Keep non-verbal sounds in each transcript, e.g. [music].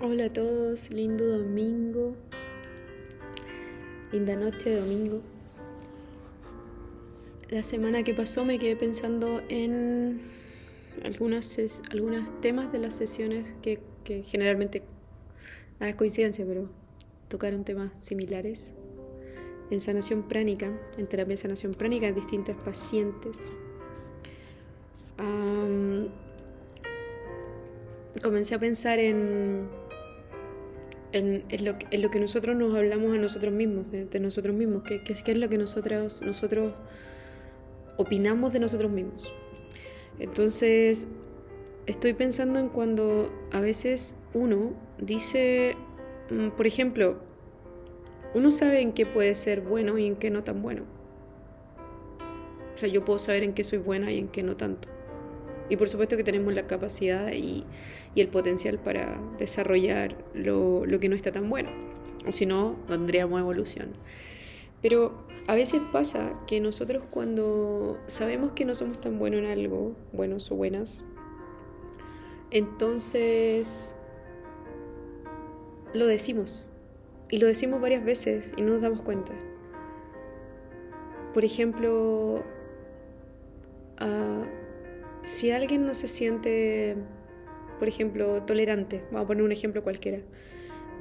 Hola a todos, lindo domingo, linda noche de domingo. La semana que pasó me quedé pensando en algunos temas de las sesiones que, generalmente, nada es coincidencia, pero tocaron temas similares. En sanación pránica, en terapia de sanación pránica, en distintas pacientes. Comencé a pensar en, en, lo, que nosotros nos hablamos a nosotros mismos, de, nosotros mismos, qué que, es lo que nosotros, nosotros opinamos de nosotros mismos. Entonces, estoy pensando en cuando a veces uno dice, mm, por ejemplo, uno sabe en qué puede ser bueno y en qué no tan bueno. O sea, yo puedo saber en qué soy buena y en qué no tanto. Y por supuesto que tenemos la capacidad y, el potencial para desarrollar lo, que no está tan bueno. O si no, no tendríamos evolución. Pero a veces pasa que nosotros cuando sabemos que no somos tan buenos en algo, buenos o buenas, entonces lo decimos. Y lo decimos varias veces y no nos damos cuenta. Por ejemplo, si alguien no se siente, por ejemplo, tolerante, vamos a poner un ejemplo cualquiera,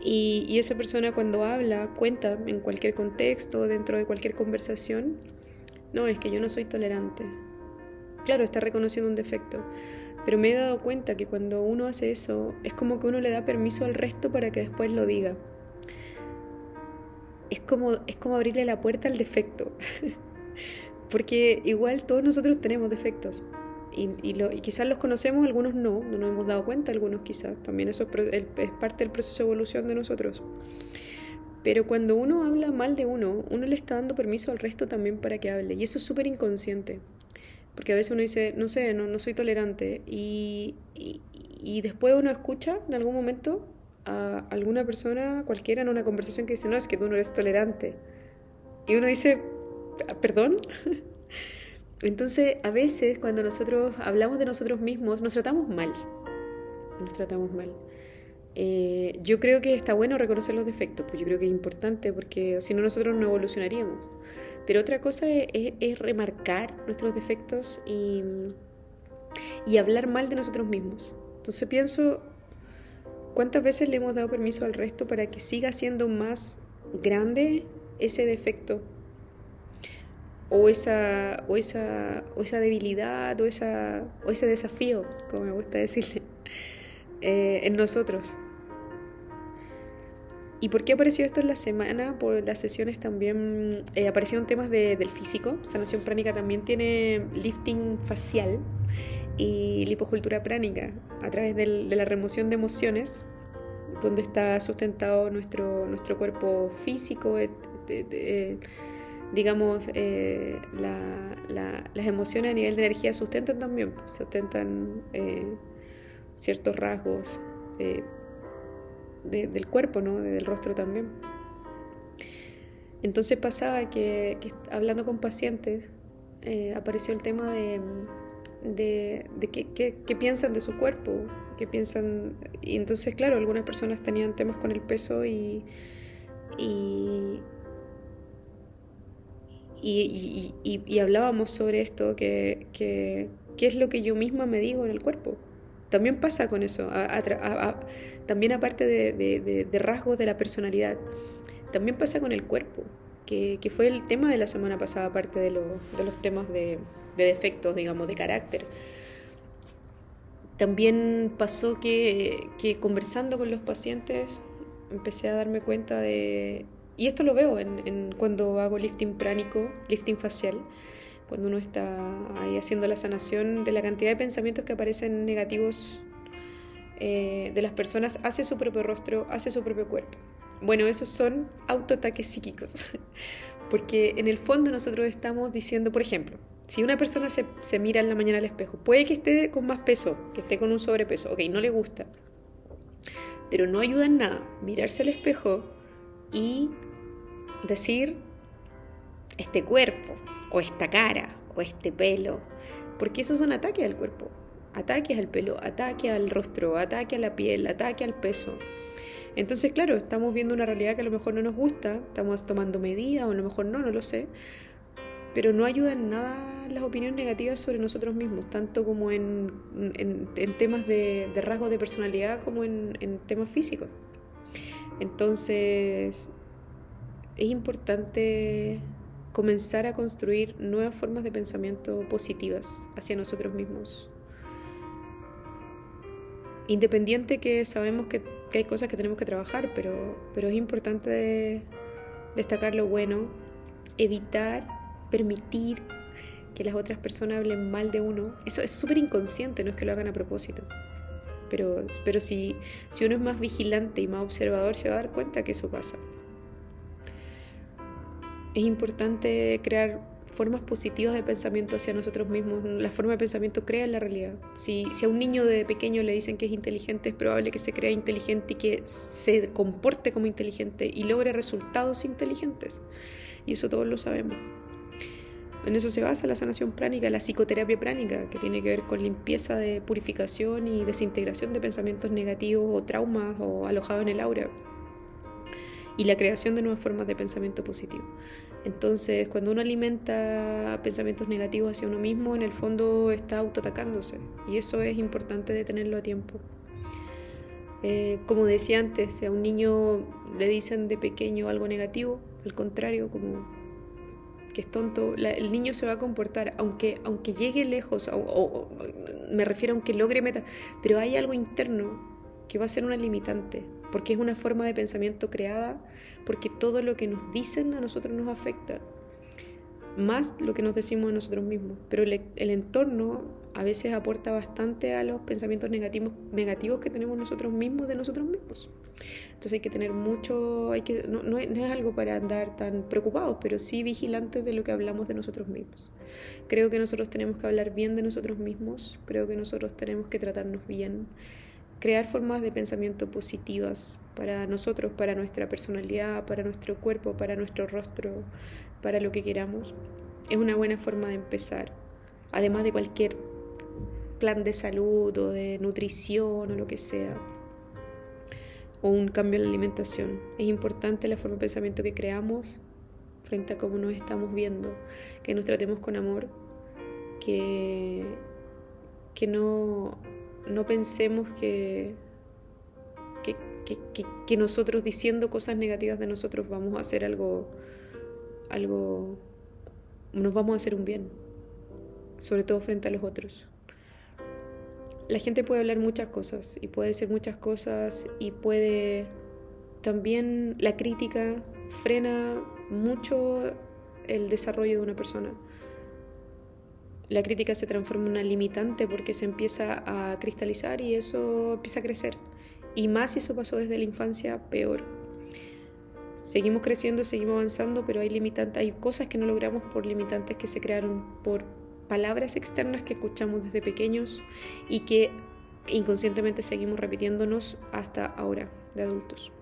y, esa persona cuando habla, cuenta en cualquier contexto, dentro de cualquier conversación, no, es que yo no soy tolerante. Claro, está reconociendo un defecto, pero me he dado cuenta que cuando uno hace eso, es como que uno le da permiso al resto para que después lo diga. Es como, es como abrirle la puerta al defecto. [laughs] Porque igual todos nosotros tenemos defectos y, quizás los conocemos, algunos no, no nos hemos dado cuenta, algunos quizás. También eso es, parte del proceso de evolución de nosotros. Pero cuando uno habla mal de uno, uno le está dando permiso al resto también para que hable. Y eso es súper inconsciente. Porque a veces uno dice, no sé, no, no soy tolerante. Y, y, después uno escucha en algún momento a alguna persona, cualquiera, en una conversación que dice, no, es que tú no eres tolerante. Y uno dice, ¿perdón? [laughs] Entonces, a veces cuando nosotros hablamos de nosotros mismos, nos tratamos mal. Nos tratamos mal. Eh, yo creo que está bueno reconocer los defectos, pues yo creo que es importante porque si no nosotros no evolucionaríamos. Pero otra cosa es, remarcar nuestros defectos y, y hablar mal de nosotros mismos. Entonces pienso, ¿cuántas veces le hemos dado permiso al resto para que siga siendo más grande ese defecto o esa, o esa, o esa debilidad o, esa, o ese desafío, como me gusta decirle, [laughs] eh, en nosotros. ¿Y por qué apareció esto en la semana? Por las sesiones también eh, aparecieron temas del físico. Sanación pránica también tiene lifting facial y lipocultura pránica a través de la remoción de emociones, donde está sustentado nuestro, nuestro cuerpo físico, digamos, eh, las emociones a nivel de energía sustentan también, pues, sustentan eh, ciertos rasgos eh, del cuerpo, ¿no? del rostro también. Entonces pasaba que, hablando con pacientes, apareció el tema de, de, qué, piensan de su cuerpo, qué piensan... Y entonces, claro, algunas personas tenían temas con el peso y, y, hablábamos sobre esto, que, que, es lo que yo misma me digo en el cuerpo. También pasa con eso, también aparte de, rasgos de la personalidad, también pasa con el cuerpo, que, fue el tema de la semana pasada, aparte de, de los temas de, defectos, digamos, de carácter. También pasó que conversando con los pacientes empecé a darme cuenta de y esto lo veo en, cuando hago lifting pránico, lifting facial, cuando uno está ahí haciendo la sanación de la cantidad de pensamientos que aparecen negativos eh, de las personas hacia su propio rostro, hacia su propio cuerpo. Bueno, esos son autoataques psíquicos, [laughs] porque en el fondo nosotros estamos diciendo, por ejemplo, si una persona se, se mira en la mañana al espejo, puede que esté con más peso, que esté con un sobrepeso, ok, no le gusta, pero no ayuda en nada mirarse al espejo y decir este cuerpo, o esta cara, o este pelo, porque esos son ataques al cuerpo, ataques al pelo, ataque al rostro, ataque a la piel, ataque al peso. Entonces, claro, estamos viendo una realidad que a lo mejor no nos gusta, estamos tomando medidas o a lo mejor no, no lo sé, pero no ayudan en nada las opiniones negativas sobre nosotros mismos, tanto como en, temas de, rasgos de personalidad como en, en temas físicos. Entonces, es importante comenzar a construir nuevas formas de pensamiento positivas hacia nosotros mismos. Independiente que sabemos que, hay cosas que tenemos que trabajar, pero, pero es importante destacar lo bueno, evitar, permitir que las otras personas hablen mal de uno. Eso es súper inconsciente, no es que lo hagan a propósito. Pero, pero si, si uno es más vigilante y más observador, se va a dar cuenta que eso pasa es importante crear formas positivas de pensamiento hacia nosotros mismos. La forma de pensamiento crea la realidad. Si, si, a un niño de pequeño le dicen que es inteligente, es probable que se crea inteligente y que se comporte como inteligente y logre resultados inteligentes. Y eso todos lo sabemos. En eso se basa la sanación pránica, la psicoterapia pránica, que tiene que ver con limpieza de purificación y desintegración de pensamientos negativos o traumas o alojados en el aura y la creación de nuevas formas de pensamiento positivo. Entonces, cuando uno alimenta pensamientos negativos hacia uno mismo, en el fondo está autoatacándose y eso es importante de tenerlo a tiempo. Eh, como decía antes, si a un niño le dicen de pequeño algo negativo, al contrario, como que es tonto, el niño se va a comportar, aunque, aunque llegue lejos, o, me refiero aunque logre meta, pero hay algo interno que va a ser una limitante, porque es una forma de pensamiento creada, porque todo lo que nos dicen a nosotros nos afecta, más lo que nos decimos a nosotros mismos. Pero el, entorno a veces aporta bastante a los pensamientos negativos, que tenemos nosotros mismos de nosotros mismos. Entonces hay que tener mucho, hay que, no es algo para andar tan preocupados, pero sí vigilantes de lo que hablamos de nosotros mismos. Creo que nosotros tenemos que hablar bien de nosotros mismos, creo que nosotros tenemos que tratarnos bien crear formas de pensamiento positivas para nosotros, para nuestra personalidad, para nuestro cuerpo, para nuestro rostro, para lo que queramos, es una buena forma de empezar. Además de cualquier plan de salud o de nutrición o lo que sea, o un cambio en la alimentación. Es importante la forma de pensamiento que creamos frente a cómo nos estamos viendo, que nos tratemos con amor, que, que no no pensemos que, que, nosotros diciendo cosas negativas de nosotros vamos a hacer algo, algo, nos vamos a hacer un bien, sobre todo frente a los otros. La gente puede hablar muchas cosas y puede decir muchas cosas y puede también la crítica frena mucho el desarrollo de una persona la crítica se transforma en una limitante porque se empieza a cristalizar y eso empieza a crecer. Y más si eso pasó desde la infancia, peor. Seguimos creciendo, seguimos avanzando, pero hay limitantes, hay cosas que no logramos por limitantes que se crearon por palabras externas que escuchamos desde pequeños y que inconscientemente seguimos repitiéndonos hasta ahora, de adultos.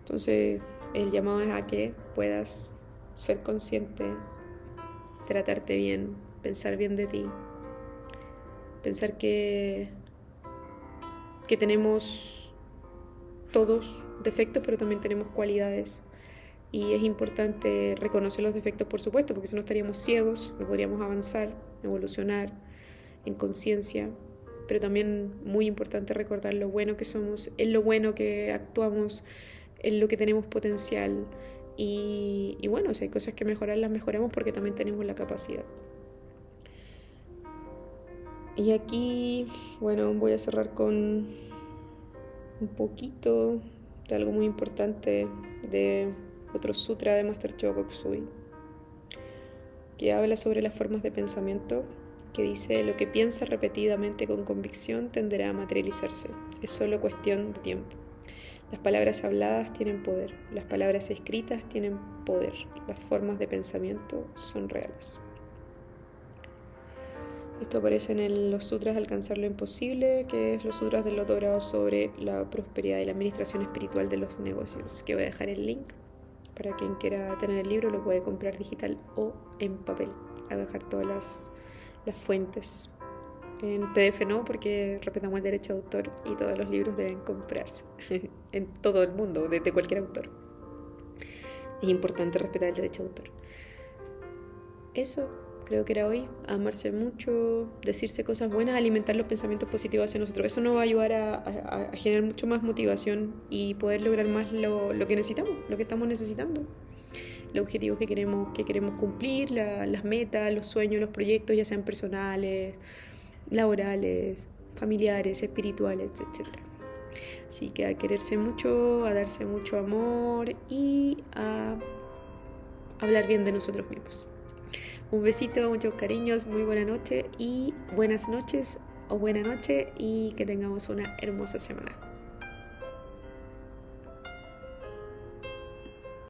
Entonces, el llamado es a que puedas ser consciente, tratarte bien, pensar bien de ti, pensar que, que tenemos todos defectos, pero también tenemos cualidades. Y es importante reconocer los defectos, por supuesto, porque si no estaríamos ciegos, no podríamos avanzar, evolucionar en conciencia. Pero también muy importante recordar lo bueno que somos, en lo bueno que actuamos, en lo que tenemos potencial. Y, y bueno, si hay cosas que mejorar, las mejoramos porque también tenemos la capacidad. Y aquí, bueno, voy a cerrar con un poquito algo muy importante de otro sutra de Master Chogo Koksui, que habla sobre las formas de pensamiento, que dice lo que piensa repetidamente con convicción tenderá a materializarse, es solo cuestión de tiempo. Las palabras habladas tienen poder, las palabras escritas tienen poder, las formas de pensamiento son reales. Esto aparece en los sutras de alcanzar lo imposible, que es los sutras del loto sobre la prosperidad y la administración espiritual de los negocios, que voy a dejar el link para quien quiera tener el libro, lo puede comprar digital o en papel. A dejar todas las, las fuentes En PDF no, porque respetamos el derecho de autor y todos los libros deben comprarse [laughs] en todo el mundo, desde cualquier autor. Es importante respetar el derecho de autor. Eso creo que era hoy, amarse mucho, decirse cosas buenas, alimentar los pensamientos positivos hacia nosotros. Eso nos va a ayudar a, generar mucho más motivación y poder lograr más lo, lo, que necesitamos, lo que estamos necesitando. Los objetivos que queremos, que queremos cumplir, las metas, los sueños, los proyectos, ya sean personales, laborales, familiares, espirituales, etc. Así que a quererse mucho, a darse mucho amor y a hablar bien de nosotros mismos. Un besito, muchos cariños, muy buena noche y buenas noches o buena noche y que tengamos una hermosa semana.